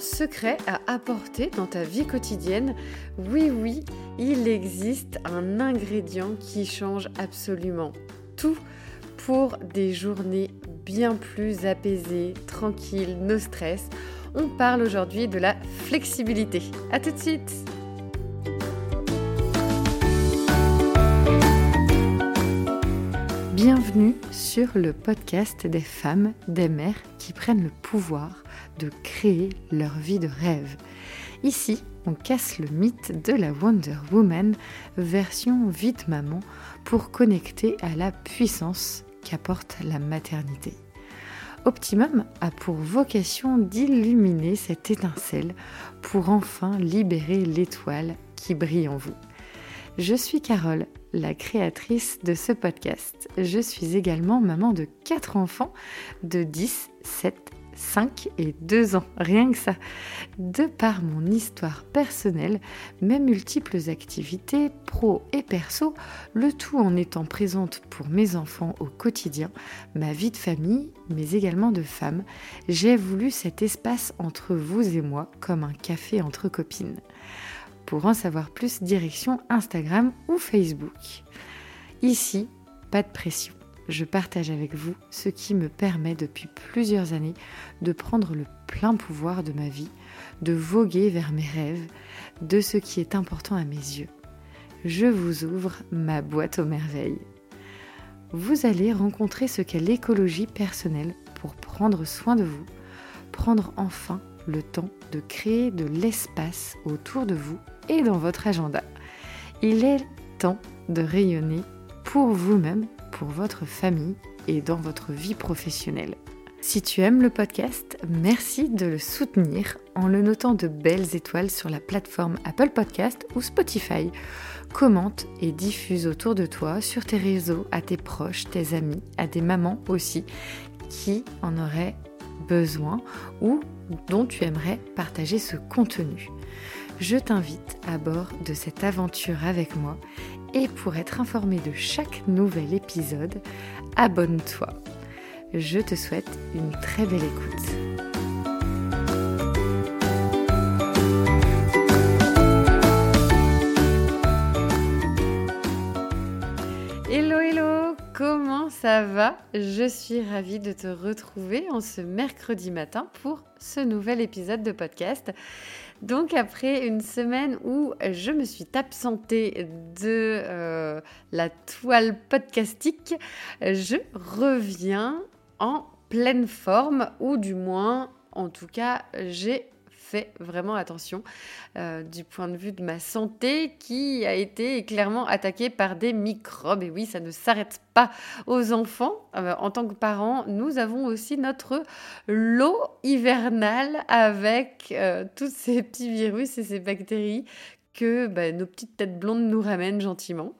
secret à apporter dans ta vie quotidienne Oui, oui, il existe un ingrédient qui change absolument tout pour des journées bien plus apaisées, tranquilles, no stress. On parle aujourd'hui de la flexibilité. A tout de suite Bienvenue sur le podcast des femmes, des mères qui prennent le pouvoir de créer leur vie de rêve. Ici, on casse le mythe de la Wonder Woman version vite maman pour connecter à la puissance qu'apporte la maternité. Optimum a pour vocation d'illuminer cette étincelle pour enfin libérer l'étoile qui brille en vous. Je suis Carole, la créatrice de ce podcast. Je suis également maman de 4 enfants de 10, 7 5 et 2 ans, rien que ça. De par mon histoire personnelle, mes multiples activités, pro et perso, le tout en étant présente pour mes enfants au quotidien, ma vie de famille, mais également de femme, j'ai voulu cet espace entre vous et moi comme un café entre copines. Pour en savoir plus, direction Instagram ou Facebook. Ici, pas de pression je partage avec vous ce qui me permet depuis plusieurs années de prendre le plein pouvoir de ma vie, de voguer vers mes rêves, de ce qui est important à mes yeux. Je vous ouvre ma boîte aux merveilles. Vous allez rencontrer ce qu'est l'écologie personnelle pour prendre soin de vous, prendre enfin le temps de créer de l'espace autour de vous et dans votre agenda. Il est temps de rayonner pour vous-même pour votre famille et dans votre vie professionnelle. Si tu aimes le podcast, merci de le soutenir en le notant de belles étoiles sur la plateforme Apple Podcast ou Spotify. Commente et diffuse autour de toi, sur tes réseaux, à tes proches, tes amis, à des mamans aussi, qui en auraient besoin ou dont tu aimerais partager ce contenu. Je t'invite à bord de cette aventure avec moi et pour être informé de chaque nouvel épisode, abonne-toi. Je te souhaite une très belle écoute. Hello hello, comment ça va? Je suis ravie de te retrouver en ce mercredi matin pour ce nouvel épisode de podcast. Donc après une semaine où je me suis absentée de euh, la toile podcastique, je reviens en pleine forme, ou du moins, en tout cas, j'ai fait vraiment attention euh, du point de vue de ma santé qui a été clairement attaquée par des microbes. Et oui, ça ne s'arrête pas aux enfants. Euh, en tant que parents, nous avons aussi notre lot hivernal avec euh, tous ces petits virus et ces bactéries que bah, nos petites têtes blondes nous ramènent gentiment.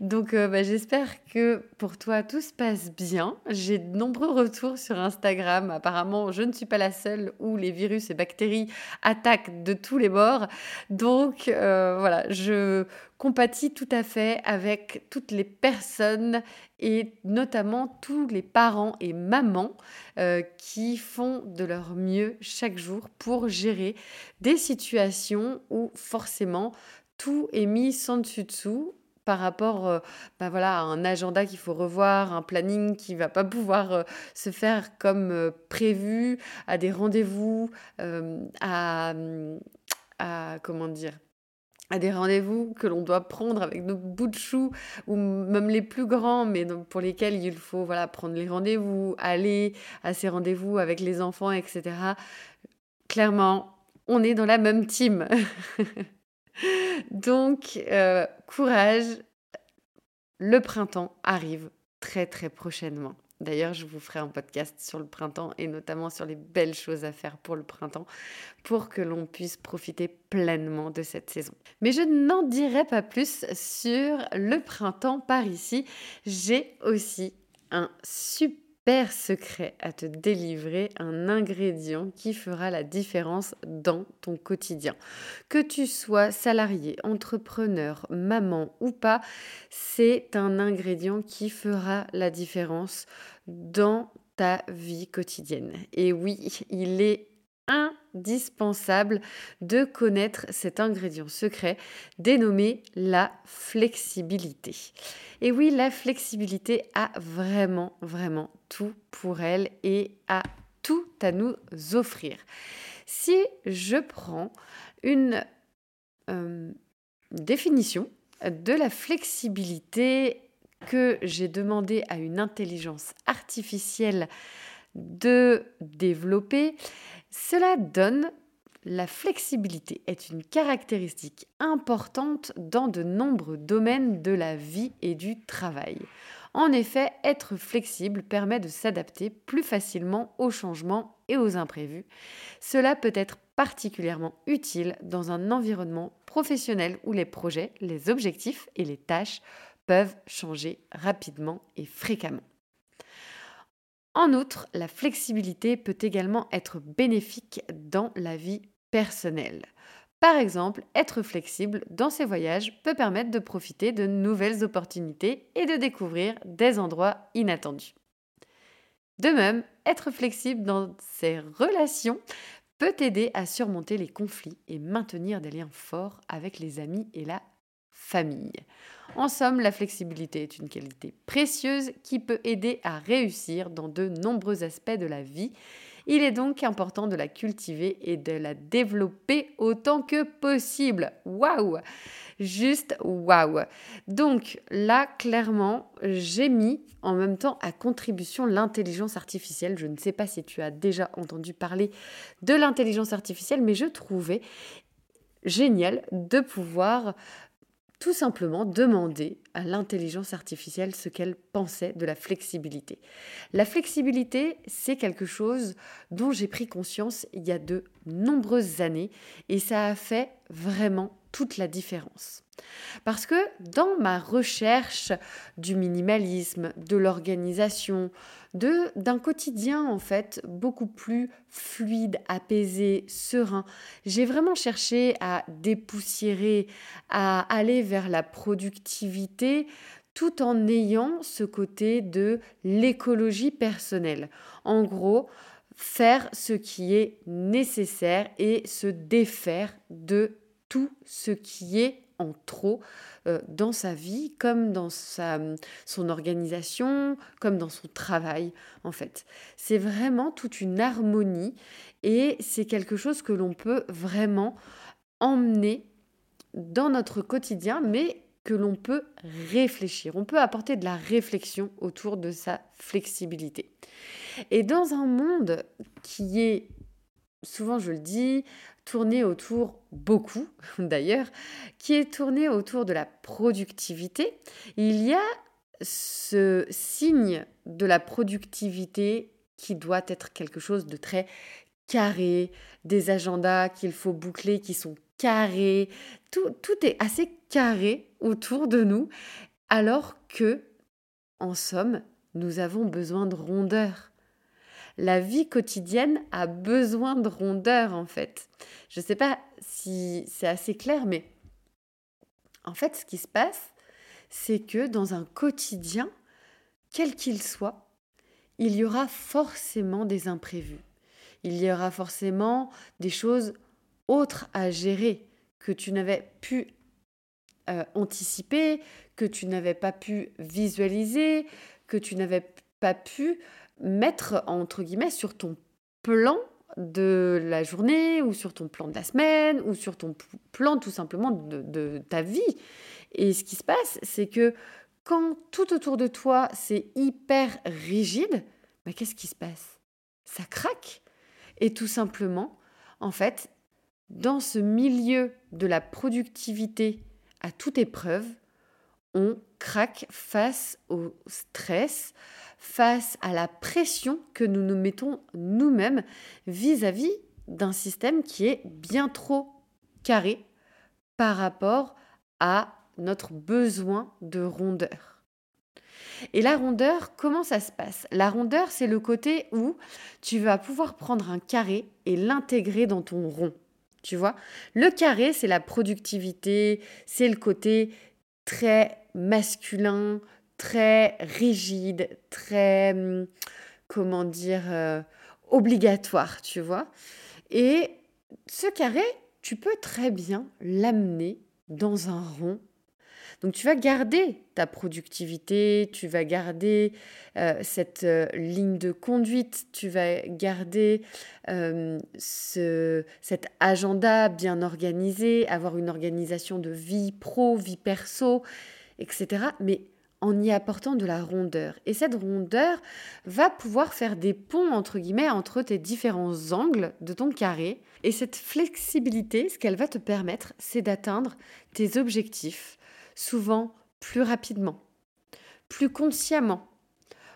Donc euh, bah, j'espère que pour toi tout se passe bien. J'ai de nombreux retours sur Instagram. Apparemment, je ne suis pas la seule où les virus et bactéries attaquent de tous les bords. Donc euh, voilà, je compatis tout à fait avec toutes les personnes et notamment tous les parents et mamans euh, qui font de leur mieux chaque jour pour gérer des situations où forcément tout est mis sans dessus-dessous par rapport euh, bah voilà, à un agenda qu'il faut revoir, un planning qui va pas pouvoir euh, se faire comme prévu, à des rendez-vous, à, comment dire, à des rendez-vous que l'on doit prendre avec nos bouts de chou ou même les plus grands, mais pour lesquels il faut voilà prendre les rendez-vous, aller à ces rendez-vous avec les enfants, etc. Clairement, on est dans la même team. Donc, euh, courage, le printemps arrive très très prochainement. D'ailleurs, je vous ferai un podcast sur le printemps et notamment sur les belles choses à faire pour le printemps pour que l'on puisse profiter pleinement de cette saison. Mais je n'en dirai pas plus sur le printemps par ici. J'ai aussi un super secret à te délivrer, un ingrédient qui fera la différence dans ton quotidien. Que tu sois salarié, entrepreneur, maman ou pas, c'est un ingrédient qui fera la différence dans ta vie quotidienne. Et oui, il est indispensable de connaître cet ingrédient secret dénommé la flexibilité. Et oui, la flexibilité a vraiment, vraiment tout pour elle et a tout à nous offrir. Si je prends une euh, définition de la flexibilité que j'ai demandé à une intelligence artificielle de développer, cela donne la flexibilité est une caractéristique importante dans de nombreux domaines de la vie et du travail. En effet, être flexible permet de s'adapter plus facilement aux changements et aux imprévus. Cela peut être particulièrement utile dans un environnement professionnel où les projets, les objectifs et les tâches peuvent changer rapidement et fréquemment. En outre, la flexibilité peut également être bénéfique dans la vie personnelle. Par exemple, être flexible dans ses voyages peut permettre de profiter de nouvelles opportunités et de découvrir des endroits inattendus. De même, être flexible dans ses relations peut aider à surmonter les conflits et maintenir des liens forts avec les amis et la famille. En somme, la flexibilité est une qualité précieuse qui peut aider à réussir dans de nombreux aspects de la vie. Il est donc important de la cultiver et de la développer autant que possible. Waouh Juste waouh Donc là, clairement, j'ai mis en même temps à contribution l'intelligence artificielle. Je ne sais pas si tu as déjà entendu parler de l'intelligence artificielle, mais je trouvais génial de pouvoir tout simplement demander à l'intelligence artificielle ce qu'elle pensait de la flexibilité. La flexibilité, c'est quelque chose dont j'ai pris conscience il y a de nombreuses années et ça a fait vraiment la différence. Parce que dans ma recherche du minimalisme, de l'organisation, d'un quotidien en fait beaucoup plus fluide, apaisé, serein, j'ai vraiment cherché à dépoussiérer, à aller vers la productivité tout en ayant ce côté de l'écologie personnelle. En gros, faire ce qui est nécessaire et se défaire de tout ce qui est en trop euh, dans sa vie, comme dans sa, son organisation, comme dans son travail, en fait. C'est vraiment toute une harmonie et c'est quelque chose que l'on peut vraiment emmener dans notre quotidien, mais que l'on peut réfléchir. On peut apporter de la réflexion autour de sa flexibilité. Et dans un monde qui est, souvent je le dis, tourné autour, beaucoup d'ailleurs, qui est tourné autour de la productivité, il y a ce signe de la productivité qui doit être quelque chose de très carré, des agendas qu'il faut boucler qui sont carrés, tout, tout est assez carré autour de nous, alors que, en somme, nous avons besoin de rondeur la vie quotidienne a besoin de rondeur en fait. Je ne sais pas si c'est assez clair, mais en fait, ce qui se passe, c'est que dans un quotidien, quel qu'il soit, il y aura forcément des imprévus. Il y aura forcément des choses autres à gérer que tu n'avais pu euh, anticiper, que tu n'avais pas pu visualiser, que tu n'avais pas pu mettre entre guillemets sur ton plan de la journée ou sur ton plan de la semaine ou sur ton plan tout simplement de, ta vie. Et ce qui se passe, c'est que quand tout autour de toi c'est hyper rigide, bah, qu'est-ce qui se passe? Ça craque. Et tout simplement, en fait, dans ce milieu de la productivité à toute épreuve, on craque face au stress, face à la pression que nous nous mettons nous-mêmes vis-à-vis d'un système qui est bien trop carré par rapport à notre besoin de rondeur. Et la rondeur, comment ça se passe? La rondeur, c'est le côté où tu vas pouvoir prendre un carré et l'intégrer dans ton rond. Tu vois? Le carré, c'est la productivité, c'est le côté très masculin, très rigide, très, hum, comment dire, euh, obligatoire, tu vois. Et ce carré, tu peux très bien l'amener dans un rond donc tu vas garder ta productivité, tu vas garder euh, cette euh, ligne de conduite, tu vas garder ce, cet agenda bien organisé, avoir une organisation de vie pro, vie perso, etc. Mais en y apportant de la rondeur. Et cette rondeur va pouvoir faire des ponts, entre guillemets, entre tes différents angles de ton carré. Et cette flexibilité, ce qu'elle va te permettre, c'est d'atteindre tes objectifs souvent plus rapidement, plus consciemment,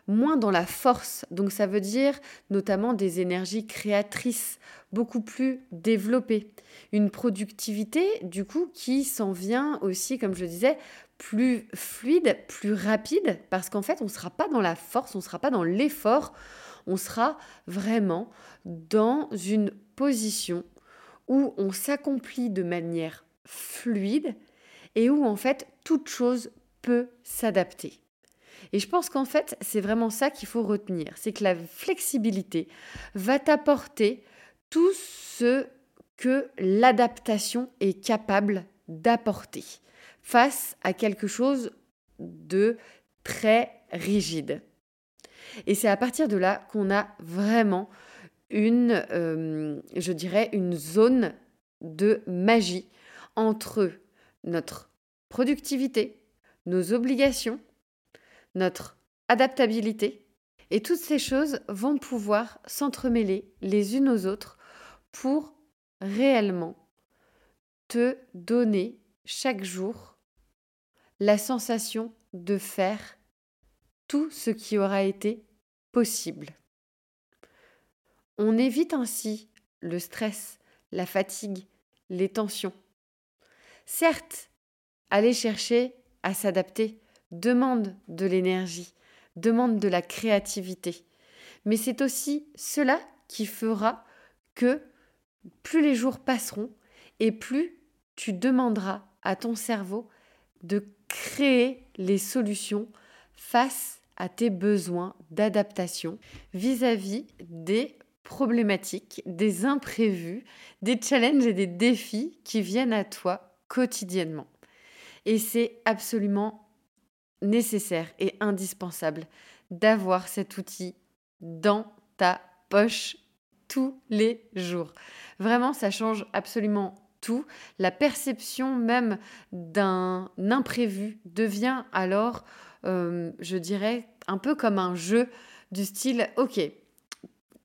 moins dans la force. Donc ça veut dire notamment des énergies créatrices beaucoup plus développées. Une productivité du coup qui s'en vient aussi, comme je disais, plus fluide, plus rapide, parce qu'en fait on ne sera pas dans la force, on ne sera pas dans l'effort, on sera vraiment dans une position où on s'accomplit de manière fluide et où en fait toute chose peut s'adapter. Et je pense qu'en fait, c'est vraiment ça qu'il faut retenir, c'est que la flexibilité va t'apporter tout ce que l'adaptation est capable d'apporter face à quelque chose de très rigide. Et c'est à partir de là qu'on a vraiment une, euh, je dirais, une zone de magie entre notre productivité, nos obligations, notre adaptabilité. Et toutes ces choses vont pouvoir s'entremêler les unes aux autres pour réellement te donner chaque jour la sensation de faire tout ce qui aura été possible. On évite ainsi le stress, la fatigue, les tensions. Certes, aller chercher à s'adapter demande de l'énergie, demande de la créativité. Mais c'est aussi cela qui fera que plus les jours passeront et plus tu demanderas à ton cerveau de créer les solutions face à tes besoins d'adaptation vis-à-vis des problématiques, des imprévus, des challenges et des défis qui viennent à toi quotidiennement. Et c'est absolument nécessaire et indispensable d'avoir cet outil dans ta poche tous les jours. Vraiment, ça change absolument La perception même d'un imprévu devient alors, euh, je dirais, un peu comme un jeu du style, ok,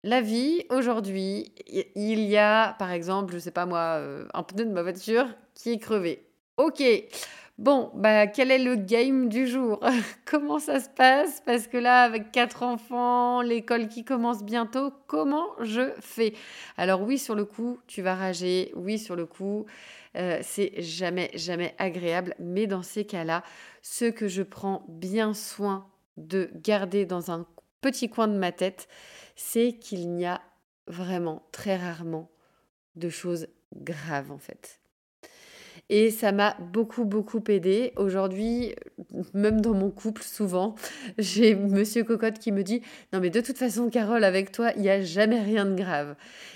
la vie, aujourd'hui, il y a, par exemple, je sais pas moi, euh, un pneu de ma voiture qui est crevé. Ok, bon, bah quel est le game du jour? Comment ça se passe? Parce que là, avec quatre enfants, l'école qui commence bientôt, comment je fais? Alors oui, sur le coup, tu vas rager. Oui, sur le coup, euh, c'est jamais, jamais agréable. Mais dans ces cas-là, ce que je prends bien soin de garder dans un petit coin de ma tête, c'est qu'il n'y a vraiment très rarement de choses graves en fait. Et ça m'a beaucoup, beaucoup aidé. Aujourd'hui, même dans mon couple, souvent, j'ai Monsieur Cocotte qui me dit Non, mais de toute façon, Carole, avec toi, il n'y a jamais rien de grave.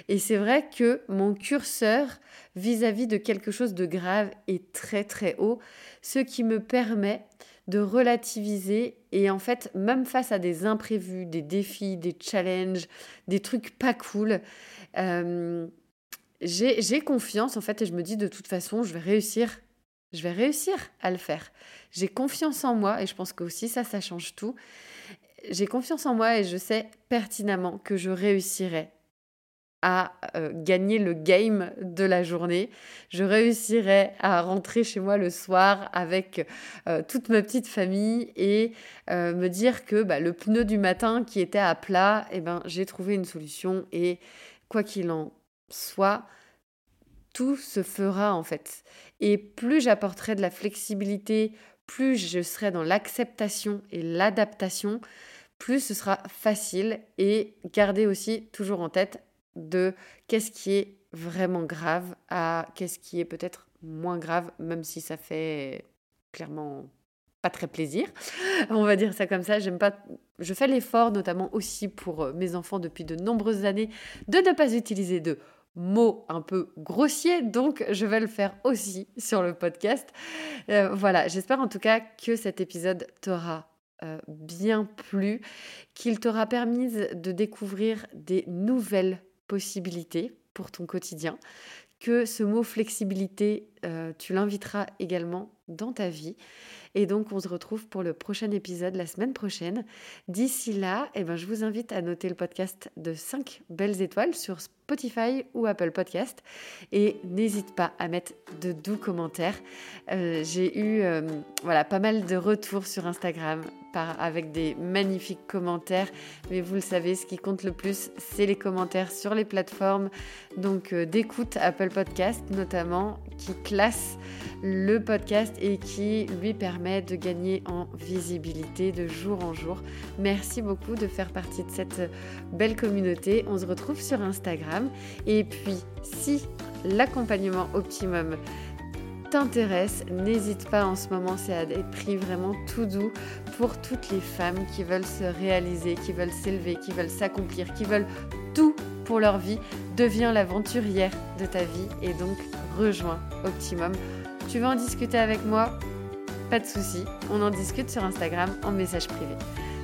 Et c'est vrai que mon curseur vis-à-vis de quelque chose de grave est très, très haut, ce qui me permet de relativiser et en fait, même face à des imprévus, des défis, des challenges, des trucs pas cool, euh, j'ai confiance en fait et je me dis de toute façon, je vais réussir. Je vais réussir à le faire. J'ai confiance en moi et je pense que aussi ça, ça change tout. J'ai confiance en moi et je sais pertinemment que je réussirai à euh, gagner le game de la journée. Je réussirai à rentrer chez moi le soir avec euh, toute ma petite famille et euh, me dire que bah, le pneu du matin qui était à plat, eh ben, j'ai trouvé une solution et quoi qu'il en soit, tout se fera en fait. Et plus j'apporterai de la flexibilité, plus je serai dans l'acceptation et l'adaptation, plus ce sera facile et garder aussi toujours en tête de qu'est-ce qui est vraiment grave à qu'est-ce qui est peut-être moins grave, même si ça fait clairement pas très plaisir. On va dire ça comme ça. J'aime pas. Je fais l'effort, notamment aussi pour mes enfants depuis de nombreuses années, de ne pas utiliser de mot un peu grossier, donc je vais le faire aussi sur le podcast. Euh, voilà, j'espère en tout cas que cet épisode t'aura euh, bien plu, qu'il t'aura permis de découvrir des nouvelles possibilités pour ton quotidien, que ce mot flexibilité, euh, tu l'inviteras également dans ta vie. Et donc, on se retrouve pour le prochain épisode la semaine prochaine. D'ici là, eh ben, je vous invite à noter le podcast de 5 belles étoiles sur Spotify ou Apple Podcast. Et n'hésite pas à mettre de doux commentaires. Euh, j'ai eu euh, voilà, pas mal de retours sur Instagram avec des magnifiques commentaires. Mais vous le savez, ce qui compte le plus, c'est les commentaires sur les plateformes. Donc d'écoute Apple Podcast notamment, qui classe le podcast et qui lui permet de gagner en visibilité de jour en jour. Merci beaucoup de faire partie de cette belle communauté. On se retrouve sur Instagram. Et puis, si l'accompagnement optimum t'intéresse, n'hésite pas en ce moment, c'est à des prix vraiment tout doux pour toutes les femmes qui veulent se réaliser, qui veulent s'élever, qui veulent s'accomplir, qui veulent tout pour leur vie. Deviens l'aventurière de ta vie et donc rejoins Optimum. Tu veux en discuter avec moi? Pas de souci, on en discute sur Instagram en message privé.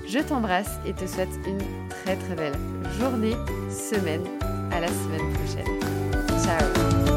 Je t'embrasse et te souhaite une très très belle journée, semaine. À la semaine prochaine. Ciao